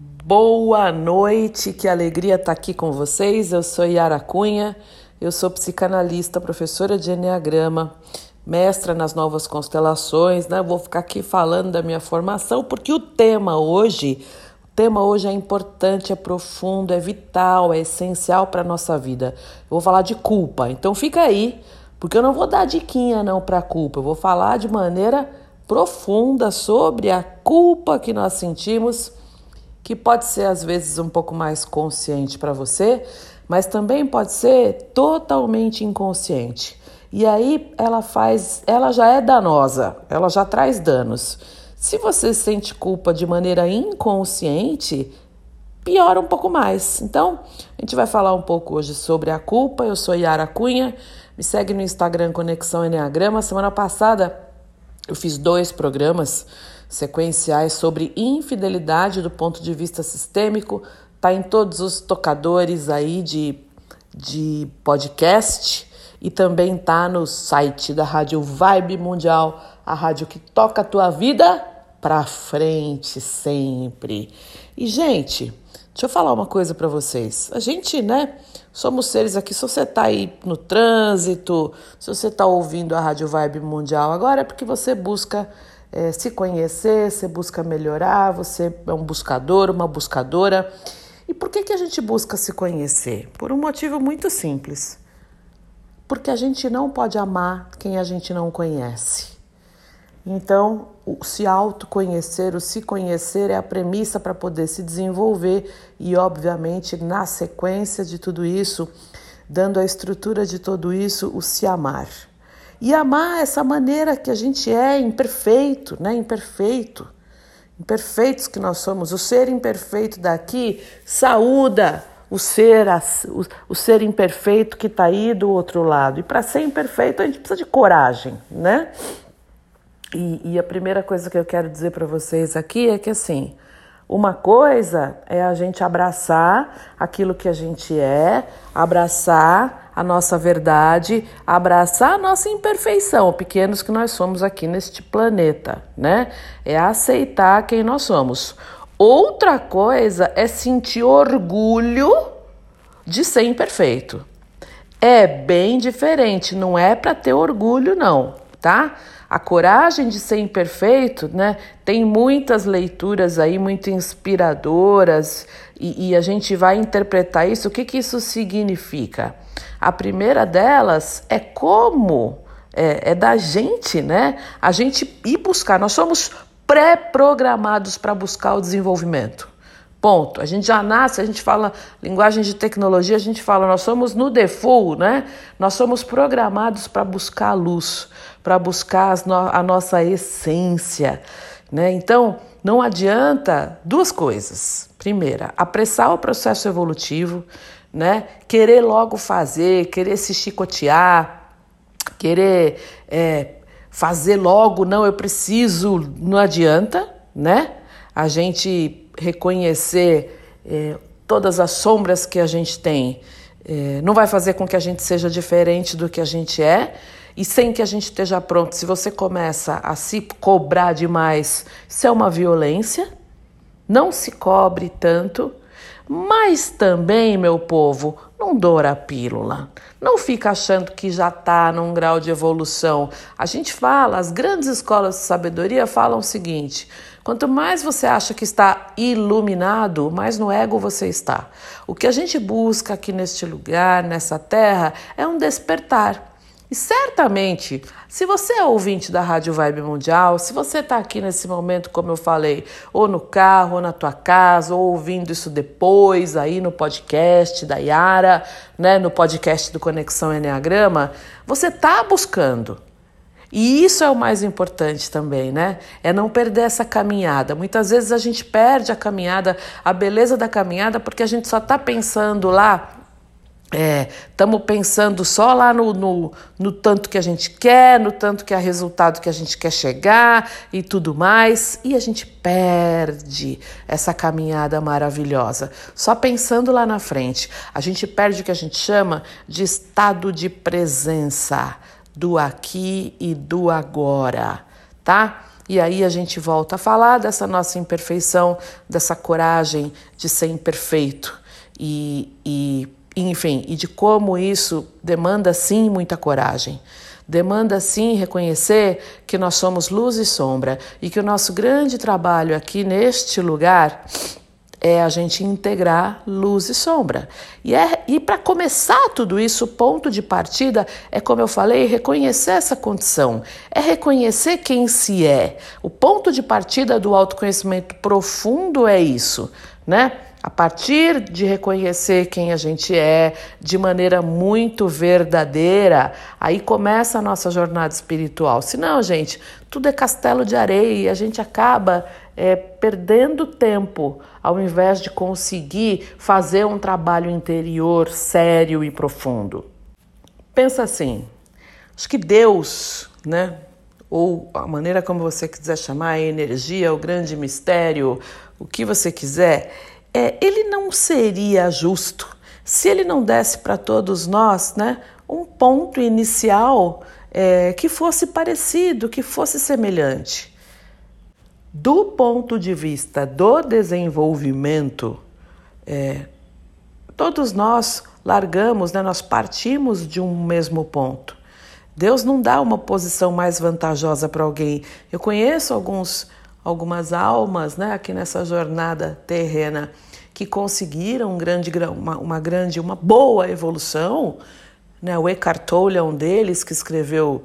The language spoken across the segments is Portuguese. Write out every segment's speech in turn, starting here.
Boa noite, que alegria estar aqui com vocês. Eu sou Yara Cunha, eu sou psicanalista, professora de Enneagrama, mestra nas novas constelações, né? Vou ficar aqui falando da minha formação, porque o tema hoje, o tema hoje é importante, é profundo, é vital, é essencial para a nossa vida. Eu vou falar de culpa, então fica aí, porque eu não vou dar diquinha não para culpa, eu vou falar de maneira profunda sobre a culpa que nós sentimos que pode ser às vezes um pouco mais consciente para você, mas também pode ser totalmente inconsciente. E aí ela faz, ela já é danosa, ela já traz danos. Se você sente culpa de maneira inconsciente, piora um pouco mais. Então, a gente vai falar um pouco hoje sobre a culpa. Eu sou Yara Cunha, me segue no Instagram Conexão Enneagrama. Semana passada eu fiz dois programas sequenciais sobre infidelidade do ponto de vista sistêmico. Tá em todos os tocadores aí de, de podcast e também tá no site da Rádio Vibe Mundial, a rádio que toca a tua vida pra frente sempre. E gente, deixa eu falar uma coisa para vocês. A gente, né, somos seres aqui, se você tá aí no trânsito, se você tá ouvindo a Rádio Vibe Mundial agora é porque você busca é, se conhecer, você busca melhorar, você é um buscador, uma buscadora. E por que, que a gente busca se conhecer? Por um motivo muito simples. Porque a gente não pode amar quem a gente não conhece. Então, o se autoconhecer, o se conhecer é a premissa para poder se desenvolver e, obviamente, na sequência de tudo isso, dando a estrutura de tudo isso, o se amar e amar essa maneira que a gente é, imperfeito, né? Imperfeito. Imperfeitos que nós somos. O ser imperfeito daqui saúda o ser, o, o ser imperfeito que está aí do outro lado. E para ser imperfeito a gente precisa de coragem, né? E, e a primeira coisa que eu quero dizer para vocês aqui é que assim, uma coisa é a gente abraçar aquilo que a gente é, abraçar a nossa verdade, abraçar a nossa imperfeição, pequenos que nós somos aqui neste planeta, né? É aceitar quem nós somos. Outra coisa é sentir orgulho de ser imperfeito. É bem diferente, não é para ter orgulho, não, tá? A coragem de ser imperfeito, né? Tem muitas leituras aí muito inspiradoras e, e a gente vai interpretar isso. O que, que isso significa? A primeira delas é como é, é da gente, né? A gente ir buscar. Nós somos pré-programados para buscar o desenvolvimento. Ponto. A gente já nasce, a gente fala linguagem de tecnologia, a gente fala, nós somos no default, né? Nós somos programados para buscar a luz, para buscar a nossa essência, né? Então, não adianta duas coisas. Primeira, apressar o processo evolutivo né? Querer logo fazer, querer se chicotear, querer é, fazer logo, não, eu preciso, não adianta, né? A gente reconhecer é, todas as sombras que a gente tem, é, não vai fazer com que a gente seja diferente do que a gente é e sem que a gente esteja pronto. Se você começa a se cobrar demais, isso é uma violência. Não se cobre tanto. Mas também, meu povo, não doura a pílula. Não fica achando que já está num grau de evolução. A gente fala, as grandes escolas de sabedoria falam o seguinte: quanto mais você acha que está iluminado, mais no ego você está. O que a gente busca aqui neste lugar, nessa terra, é um despertar. E certamente, se você é ouvinte da Rádio Vibe Mundial, se você está aqui nesse momento, como eu falei, ou no carro, ou na tua casa, ou ouvindo isso depois, aí no podcast da Yara, né, no podcast do Conexão Enneagrama, você está buscando. E isso é o mais importante também, né? É não perder essa caminhada. Muitas vezes a gente perde a caminhada, a beleza da caminhada, porque a gente só está pensando lá Estamos é, pensando só lá no, no, no, tanto que a gente quer, no tanto que é resultado que a gente quer chegar e tudo mais, e a gente perde essa caminhada maravilhosa. Só pensando lá na frente, a gente perde o que a gente chama de estado de presença do aqui e do agora, tá? E aí a gente volta a falar dessa nossa imperfeição, dessa coragem de ser imperfeito e, e enfim, e de como isso demanda sim muita coragem. Demanda sim reconhecer que nós somos luz e sombra e que o nosso grande trabalho aqui neste lugar é a gente integrar luz e sombra. E, é, e para começar tudo isso, o ponto de partida é, como eu falei, reconhecer essa condição, é reconhecer quem se é. O ponto de partida do autoconhecimento profundo é isso, né? A partir de reconhecer quem a gente é de maneira muito verdadeira, aí começa a nossa jornada espiritual. Senão, gente, tudo é castelo de areia e a gente acaba é, perdendo tempo ao invés de conseguir fazer um trabalho interior sério e profundo. Pensa assim, acho que Deus, né? Ou a maneira como você quiser chamar, a energia, o grande mistério, o que você quiser, é, ele não seria justo se ele não desse para todos nós né, um ponto inicial é, que fosse parecido, que fosse semelhante. Do ponto de vista do desenvolvimento, é, todos nós largamos, né, nós partimos de um mesmo ponto. Deus não dá uma posição mais vantajosa para alguém. Eu conheço alguns, algumas almas né, aqui nessa jornada terrena que conseguiram um grande, uma, uma grande, uma boa evolução. Né? O Eckhart Tolle é um deles que escreveu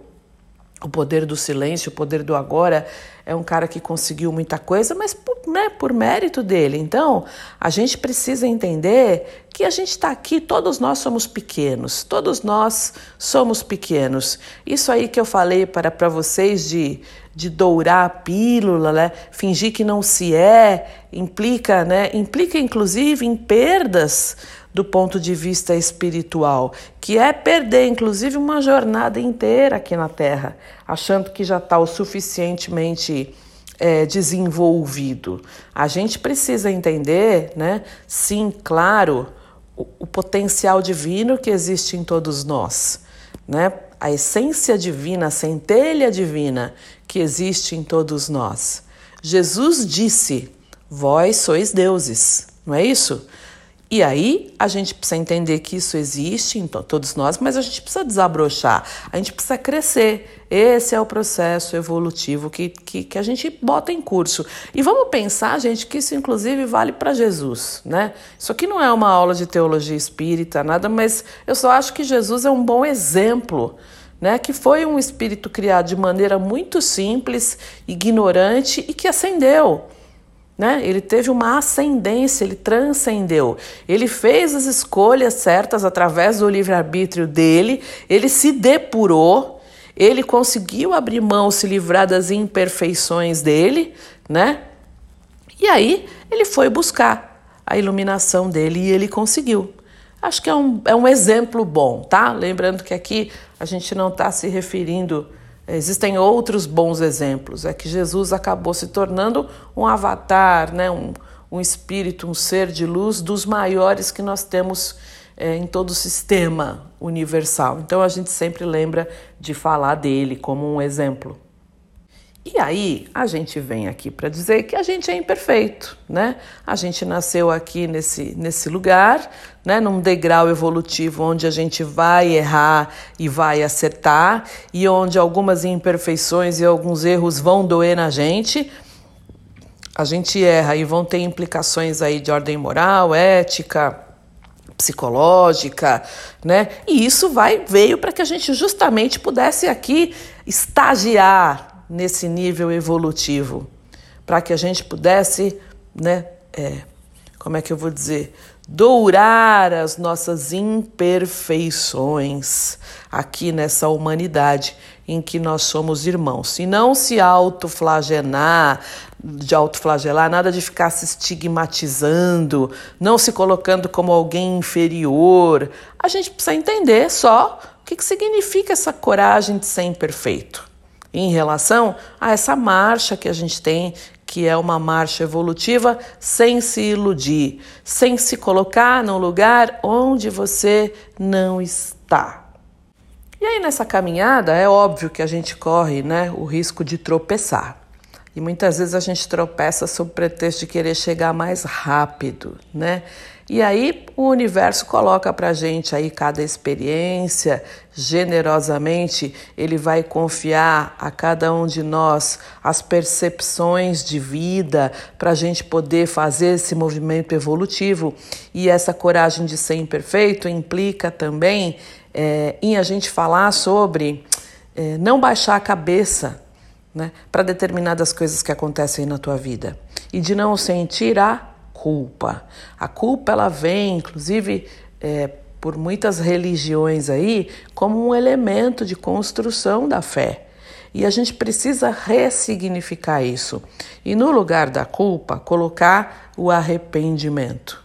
O Poder do Silêncio, O Poder do Agora. É um cara que conseguiu muita coisa, mas por, né, por mérito dele. Então, a gente precisa entender que a gente está aqui, todos nós somos pequenos, todos nós somos pequenos. Isso aí que eu falei para, vocês de de dourar a pílula, né? fingir que não se é, implica, né? implica inclusive em perdas do ponto de vista espiritual, que é perder inclusive uma jornada inteira aqui na Terra, achando que já está o suficientemente é, desenvolvido. A gente precisa entender, né? Sim, claro, o, o potencial divino que existe em todos nós, né? A essência divina, a centelha divina que existe em todos nós. Jesus disse: Vós sois deuses, não é isso? E aí a gente precisa entender que isso existe em todos nós, mas a gente precisa desabrochar, a gente precisa crescer. Esse é o processo evolutivo que, que, que a gente bota em curso. E vamos pensar, gente, que isso inclusive vale para Jesus, né? Isso aqui não é uma aula de teologia espírita, nada, mas eu só acho que Jesus é um bom exemplo né, que foi um espírito criado de maneira muito simples, ignorante e que ascendeu. Né? Ele teve uma ascendência, ele transcendeu. Ele fez as escolhas certas através do livre-arbítrio dele, ele se depurou, ele conseguiu abrir mão, se livrar das imperfeições dele, né? E aí ele foi buscar a iluminação dele e ele conseguiu. Acho que é um, é um exemplo bom, tá? Lembrando que aqui a gente não está se referindo. Existem outros bons exemplos. É que Jesus acabou se tornando um avatar, né? um, um espírito, um ser de luz dos maiores que nós temos é, em todo o sistema universal. Então a gente sempre lembra de falar dele como um exemplo. E aí a gente vem aqui para dizer que a gente é imperfeito, né? A gente nasceu aqui nesse, nesse lugar, né? Num degrau evolutivo onde a gente vai errar e vai acertar e onde algumas imperfeições e alguns erros vão doer na gente. A gente erra e vão ter implicações aí de ordem moral, ética, psicológica, né? E isso vai veio para que a gente justamente pudesse aqui estagiar nesse nível evolutivo, para que a gente pudesse, né, é, como é que eu vou dizer, dourar as nossas imperfeições aqui nessa humanidade em que nós somos irmãos. E não se autoflagelar, de autoflagelar, nada de ficar se estigmatizando, não se colocando como alguém inferior. A gente precisa entender só o que, que significa essa coragem de ser imperfeito em relação a essa marcha que a gente tem, que é uma marcha evolutiva, sem se iludir, sem se colocar num lugar onde você não está. E aí nessa caminhada é óbvio que a gente corre, né, o risco de tropeçar. E muitas vezes a gente tropeça sob pretexto de querer chegar mais rápido, né? E aí o universo coloca para gente aí cada experiência, generosamente ele vai confiar a cada um de nós as percepções de vida para a gente poder fazer esse movimento evolutivo. E essa coragem de ser imperfeito implica também é, em a gente falar sobre é, não baixar a cabeça né, para determinadas coisas que acontecem na tua vida e de não sentir a culpa. A culpa ela vem, inclusive, é, por muitas religiões aí, como um elemento de construção da fé. E a gente precisa ressignificar isso. E no lugar da culpa, colocar o arrependimento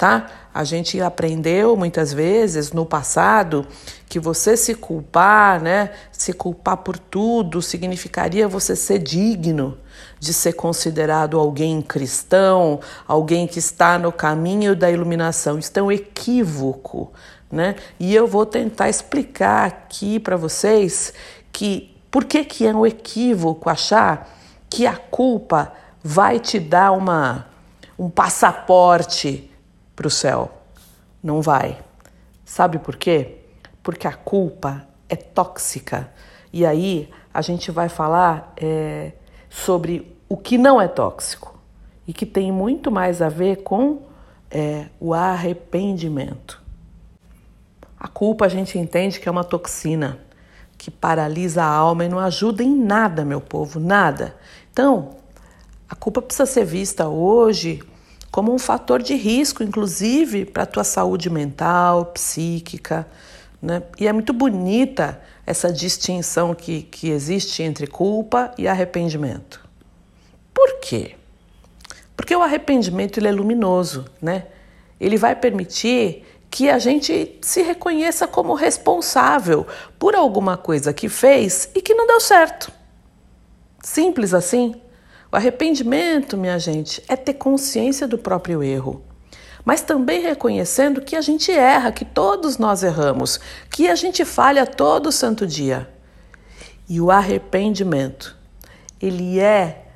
tá? A gente aprendeu muitas vezes no passado que você se culpar, né, se culpar por tudo, significaria você ser digno de ser considerado alguém cristão, alguém que está no caminho da iluminação. Isso é um equívoco, né? E eu vou tentar explicar aqui para vocês que por que que é um equívoco achar que a culpa vai te dar uma um passaporte para o céu. Não vai. Sabe por quê? Porque a culpa é tóxica. E aí a gente vai falar é, sobre o que não é tóxico e que tem muito mais a ver com é, o arrependimento. A culpa a gente entende que é uma toxina que paralisa a alma e não ajuda em nada, meu povo, nada. Então, a culpa precisa ser vista hoje como um fator de risco, inclusive para a tua saúde mental, psíquica. Né? E é muito bonita essa distinção que, que existe entre culpa e arrependimento. Por quê? Porque o arrependimento ele é luminoso, né? Ele vai permitir que a gente se reconheça como responsável por alguma coisa que fez e que não deu certo. Simples assim. O arrependimento, minha gente, é ter consciência do próprio erro, mas também reconhecendo que a gente erra, que todos nós erramos, que a gente falha todo santo dia. E o arrependimento, ele é,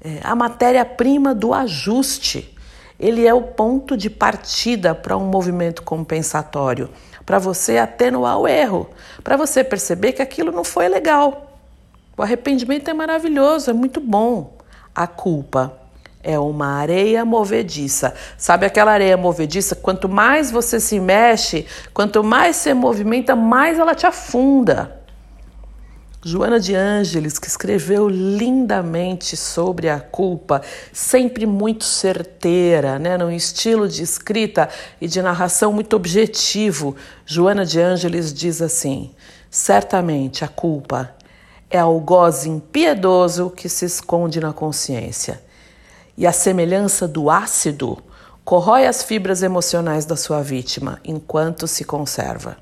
é a matéria-prima do ajuste. Ele é o ponto de partida para um movimento compensatório, para você atenuar o erro, para você perceber que aquilo não foi legal. O arrependimento é maravilhoso, é muito bom. A culpa é uma areia movediça. Sabe aquela areia movediça? Quanto mais você se mexe, quanto mais você movimenta, mais ela te afunda. Joana de Ângeles, que escreveu lindamente sobre a culpa, sempre muito certeira, né, num estilo de escrita e de narração muito objetivo. Joana de Ângeles diz assim: certamente a culpa é algoz impiedoso que se esconde na consciência. E a semelhança do ácido corrói as fibras emocionais da sua vítima enquanto se conserva.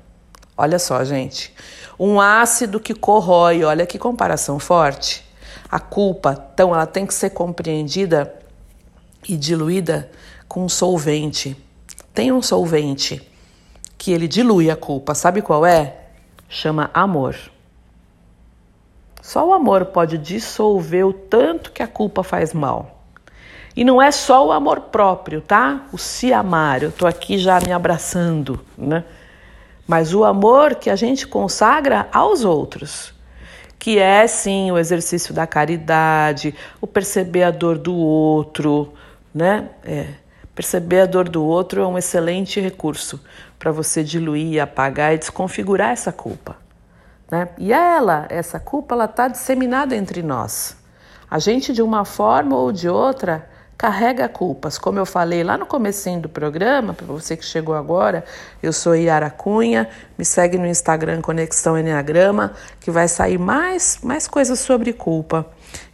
Olha só, gente. Um ácido que corrói, olha que comparação forte. A culpa, então, ela tem que ser compreendida e diluída com um solvente. Tem um solvente que ele dilui a culpa. Sabe qual é? Chama amor. Só o amor pode dissolver o tanto que a culpa faz mal. E não é só o amor próprio, tá? O se amar, eu tô aqui já me abraçando, né? Mas o amor que a gente consagra aos outros, que é sim o exercício da caridade, o perceber a dor do outro, né? É. Perceber a dor do outro é um excelente recurso para você diluir, apagar e desconfigurar essa culpa. Né? E ela, essa culpa, ela está disseminada entre nós. A gente, de uma forma ou de outra, carrega culpas. Como eu falei lá no comecinho do programa, para você que chegou agora, eu sou Yara Cunha, me segue no Instagram Conexão Enneagrama, que vai sair mais, mais coisas sobre culpa.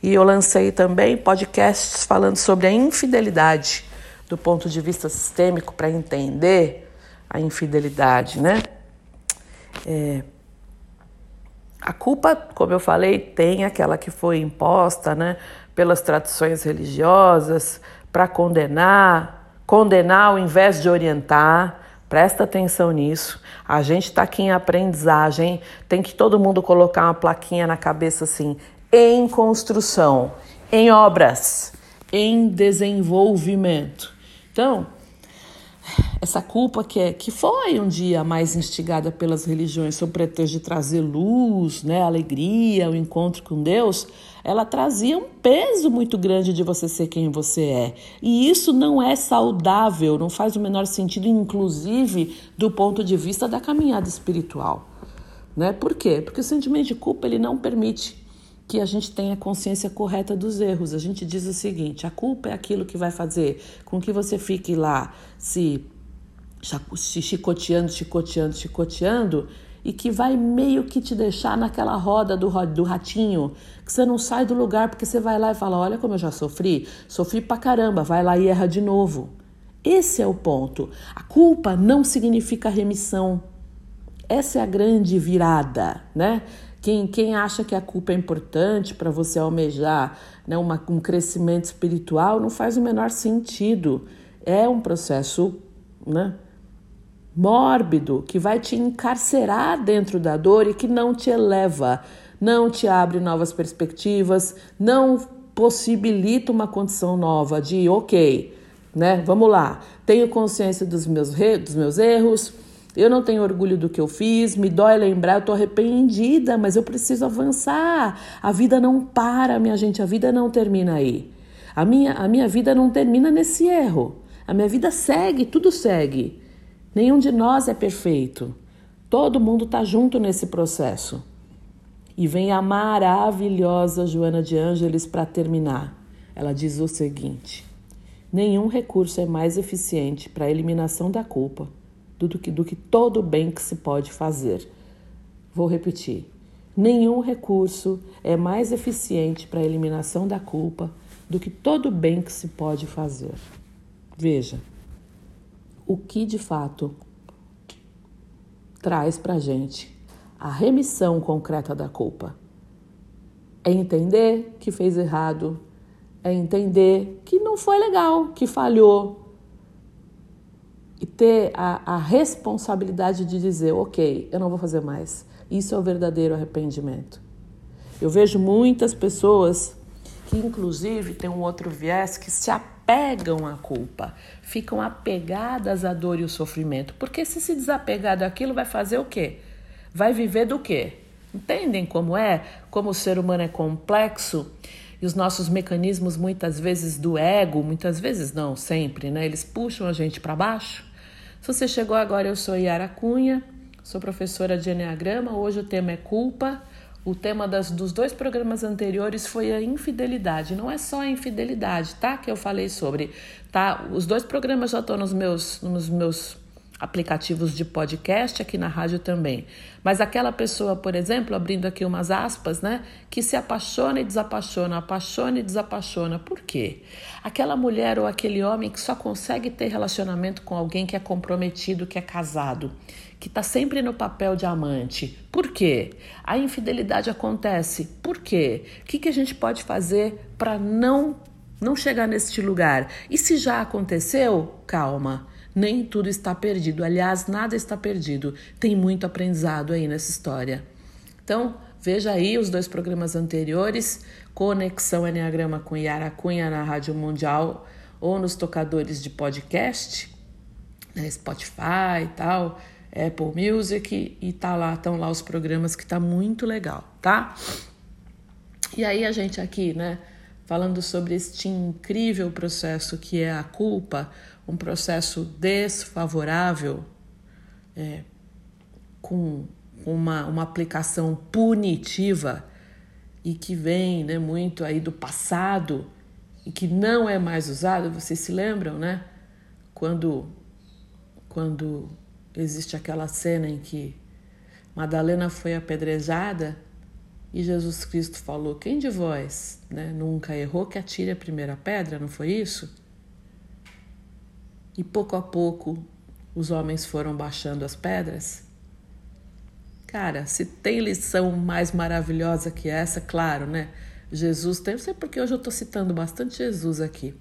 E eu lancei também podcasts falando sobre a infidelidade, do ponto de vista sistêmico, para entender a infidelidade, né? É, a culpa, como eu falei, tem aquela que foi imposta né, pelas tradições religiosas para condenar, condenar ao invés de orientar. Presta atenção nisso. A gente está aqui em aprendizagem, tem que todo mundo colocar uma plaquinha na cabeça assim: em construção. em obras, em desenvolvimento. Então, essa culpa que, é, que foi um dia mais instigada pelas religiões sob pretexto de trazer luz, né, alegria, o encontro com Deus, ela trazia um peso muito grande de você ser quem você é. E isso não é saudável, não faz o menor sentido, inclusive do ponto de vista da caminhada espiritual. Né? Por quê? Porque o sentimento de culpa ele não permite que a gente tenha consciência correta dos erros. A gente diz o seguinte: a culpa é aquilo que vai fazer com que você fique lá se se chicoteando, chicoteando, chicoteando e que vai meio que te deixar naquela roda do, do ratinho, que você não sai do lugar porque você vai lá e fala: Olha como eu já sofri, sofri pra caramba, vai lá e erra de novo. Esse é o ponto. A culpa não significa remissão. Essa é a grande virada, né? Quem, quem acha que a culpa é importante para você almejar né, uma, um crescimento espiritual não faz o menor sentido. É um processo né, mórbido, que vai te encarcerar dentro da dor e que não te eleva, não te abre novas perspectivas, não possibilita uma condição nova de ok, né? Vamos lá, tenho consciência dos meus, dos meus erros, eu não tenho orgulho do que eu fiz, me dói lembrar, eu estou arrependida, mas eu preciso avançar. A vida não para, minha gente, a vida não termina aí. A minha, a minha vida não termina nesse erro. A minha vida segue, tudo segue. Nenhum de nós é perfeito. Todo mundo está junto nesse processo. E vem a maravilhosa Joana de Ângeles para terminar. Ela diz o seguinte: nenhum recurso é mais eficiente para a eliminação da culpa do que, do que todo o bem que se pode fazer. Vou repetir: nenhum recurso é mais eficiente para a eliminação da culpa do que todo o bem que se pode fazer. Veja, o que de fato traz para a gente a remissão concreta da culpa. É entender que fez errado, é entender que não foi legal, que falhou. E ter a, a responsabilidade de dizer: ok, eu não vou fazer mais. Isso é o verdadeiro arrependimento. Eu vejo muitas pessoas que, inclusive, tem um outro viés que se apegam apegam à culpa, ficam apegadas à dor e o sofrimento. Porque se se desapegar daquilo, vai fazer o quê? Vai viver do quê? Entendem como é? Como o ser humano é complexo e os nossos mecanismos, muitas vezes do ego, muitas vezes não, sempre, né? Eles puxam a gente para baixo. Se você chegou agora, eu sou Yara Cunha, sou professora de Enneagrama. Hoje o tema é culpa. O tema das, dos dois programas anteriores foi a infidelidade. Não é só a infidelidade, tá? Que eu falei sobre. Tá? Os dois programas já estão nos meus, nos meus aplicativos de podcast aqui na rádio também. Mas aquela pessoa, por exemplo, abrindo aqui umas aspas, né, que se apaixona e desapaixona, apaixona e desapaixona. Por quê? Aquela mulher ou aquele homem que só consegue ter relacionamento com alguém que é comprometido, que é casado que está sempre no papel de amante. Por quê? A infidelidade acontece. Por quê? O que, que a gente pode fazer para não, não chegar neste lugar? E se já aconteceu, calma. Nem tudo está perdido. Aliás, nada está perdido. Tem muito aprendizado aí nessa história. Então, veja aí os dois programas anteriores: Conexão Enneagrama com Yara Cunha na Rádio Mundial ou nos tocadores de podcast, né, Spotify e tal. Apple Music e tá lá, estão lá os programas que tá muito legal, tá? E aí a gente aqui, né, falando sobre este incrível processo que é a culpa, um processo desfavorável, é, com uma, uma aplicação punitiva e que vem né, muito aí do passado e que não é mais usado, vocês se lembram, né? Quando, quando existe aquela cena em que Madalena foi apedrejada e Jesus Cristo falou: Quem de vós né, nunca errou que atire a primeira pedra? Não foi isso? E pouco a pouco os homens foram baixando as pedras. Cara, se tem lição mais maravilhosa que essa, claro, né? Jesus tem, não sei porque hoje eu estou citando bastante Jesus aqui.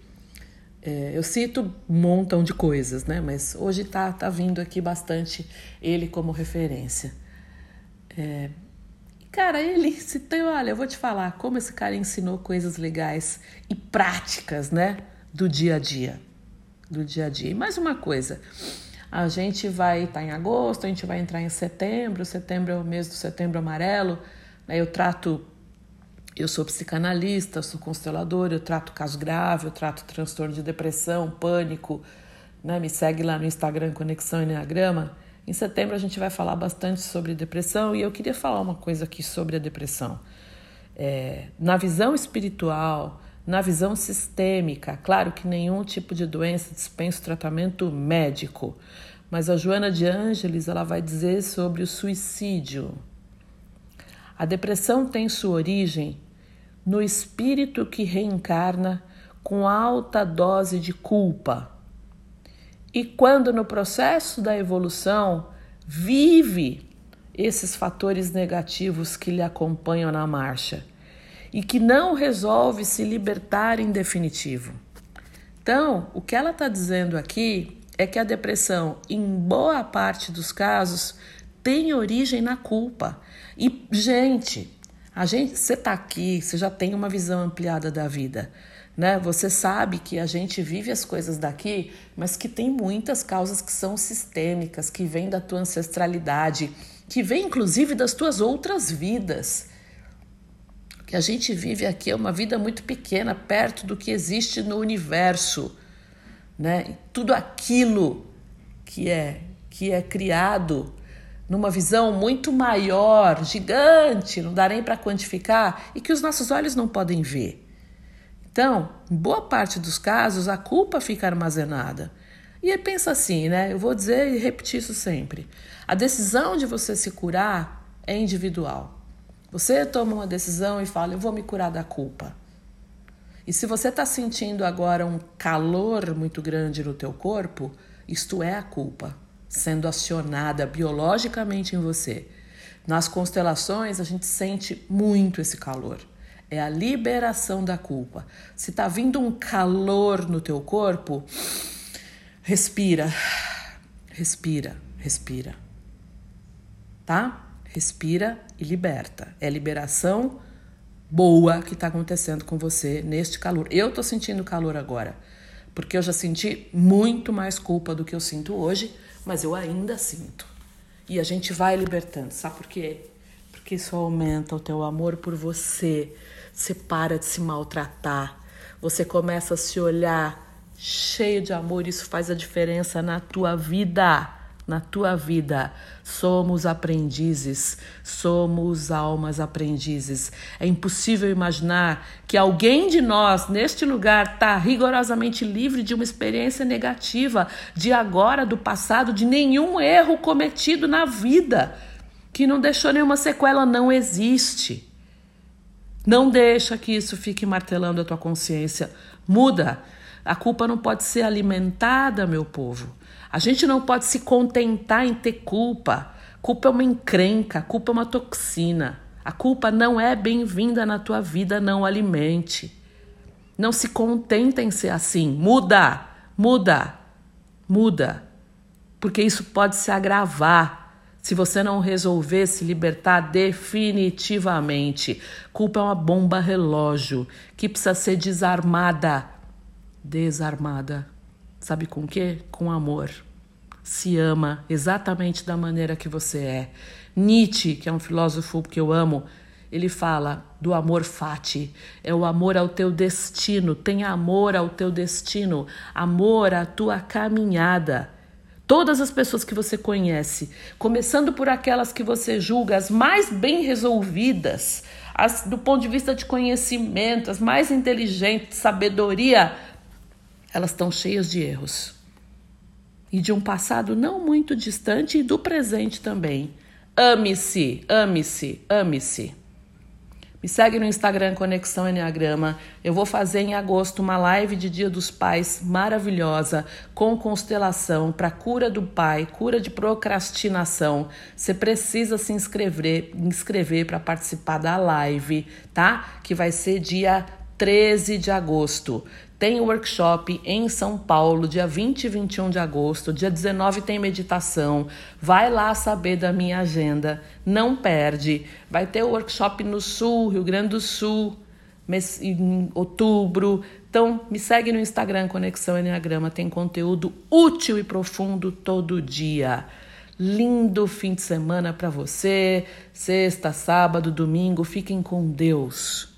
É, eu cito um montão de coisas, né? Mas hoje tá, tá vindo aqui bastante ele como referência. É, Cara, ele citou, olha, eu vou te falar como esse cara ensinou coisas legais e práticas, né, do dia a dia, do dia a dia. E mais uma coisa, a gente vai estar tá em agosto, a gente vai entrar em setembro, setembro é o mês do setembro amarelo, né, eu trato, eu sou psicanalista, sou consteladora, eu trato caso grave, eu trato transtorno de depressão, pânico, né, me segue lá no Instagram Conexão Enneagrama, em setembro a gente vai falar bastante sobre depressão e eu queria falar uma coisa aqui sobre a depressão. É, na visão espiritual, na visão sistêmica, claro que nenhum tipo de doença dispensa tratamento médico, mas a Joana de Ângeles ela vai dizer sobre o suicídio. A depressão tem sua origem no espírito que reencarna com alta dose de culpa e quando no processo da evolução vive esses fatores negativos que lhe acompanham na marcha e que não resolve se libertar em definitivo. Então, o que ela está dizendo aqui é que a depressão, em boa parte dos casos, tem origem na culpa. E, gente, a gente, você está aqui, você já tem uma visão ampliada da vida né? Você sabe que a gente vive as coisas daqui, mas que tem muitas causas que são sistêmicas, que vêm da tua ancestralidade, que vêm inclusive das tuas outras vidas. Que a gente vive aqui é uma vida muito pequena, perto do que existe no universo, né? Tudo aquilo que é que é criado numa visão muito maior, gigante, não dá nem para quantificar e que os nossos olhos não podem ver. Então, em boa parte dos casos, a culpa fica armazenada. E aí pensa assim, né? Eu vou dizer e repetir isso sempre. A decisão de você se curar é individual. Você toma uma decisão e fala, eu vou me curar da culpa. E se você está sentindo agora um calor muito grande no teu corpo, isto é a culpa sendo acionada biologicamente em você. Nas constelações, a gente sente muito esse calor é a liberação da culpa. Se está vindo um calor no teu corpo, respira, respira, respira. Tá? Respira e liberta. É liberação boa que está acontecendo com você neste calor. Eu estou sentindo calor agora, porque eu já senti muito mais culpa do que eu sinto hoje, mas eu ainda sinto. E a gente vai libertando. Sabe por quê? Porque isso aumenta o teu amor por você você para de se maltratar, você começa a se olhar cheio de amor, isso faz a diferença na tua vida. Na tua vida, somos aprendizes, somos almas aprendizes. É impossível imaginar que alguém de nós neste lugar está rigorosamente livre de uma experiência negativa, de agora, do passado, de nenhum erro cometido na vida, que não deixou nenhuma sequela, não existe. Não deixa que isso fique martelando a tua consciência. Muda. A culpa não pode ser alimentada, meu povo. A gente não pode se contentar em ter culpa. Culpa é uma encrenca, culpa é uma toxina. A culpa não é bem-vinda na tua vida, não alimente. Não se contenta em ser assim. Muda, muda, muda. Porque isso pode se agravar se você não resolver se libertar definitivamente. Culpa é uma bomba relógio que precisa ser desarmada. Desarmada. Sabe com quê? Com amor. Se ama exatamente da maneira que você é. Nietzsche, que é um filósofo que eu amo, ele fala do amor fati, é o amor ao teu destino. Tenha amor ao teu destino, amor à tua caminhada. Todas as pessoas que você conhece, começando por aquelas que você julga as mais bem resolvidas, as do ponto de vista de conhecimento, as mais inteligentes, sabedoria, elas estão cheias de erros. E de um passado não muito distante e do presente também. Ame-se, ame-se, ame-se. Me segue no Instagram Conexão Enneagrama. Eu vou fazer em agosto uma live de Dia dos Pais maravilhosa com constelação para cura do pai, cura de procrastinação. Você precisa se inscrever, inscrever para participar da live, tá? Que vai ser dia 13 de agosto. Tem workshop em São Paulo, dia 20 e 21 de agosto. Dia 19 tem meditação. Vai lá saber da minha agenda. Não perde. Vai ter workshop no Sul, Rio Grande do Sul, em outubro. Então, me segue no Instagram Conexão Enneagrama. Tem conteúdo útil e profundo todo dia. Lindo fim de semana para você. Sexta, sábado, domingo. Fiquem com Deus.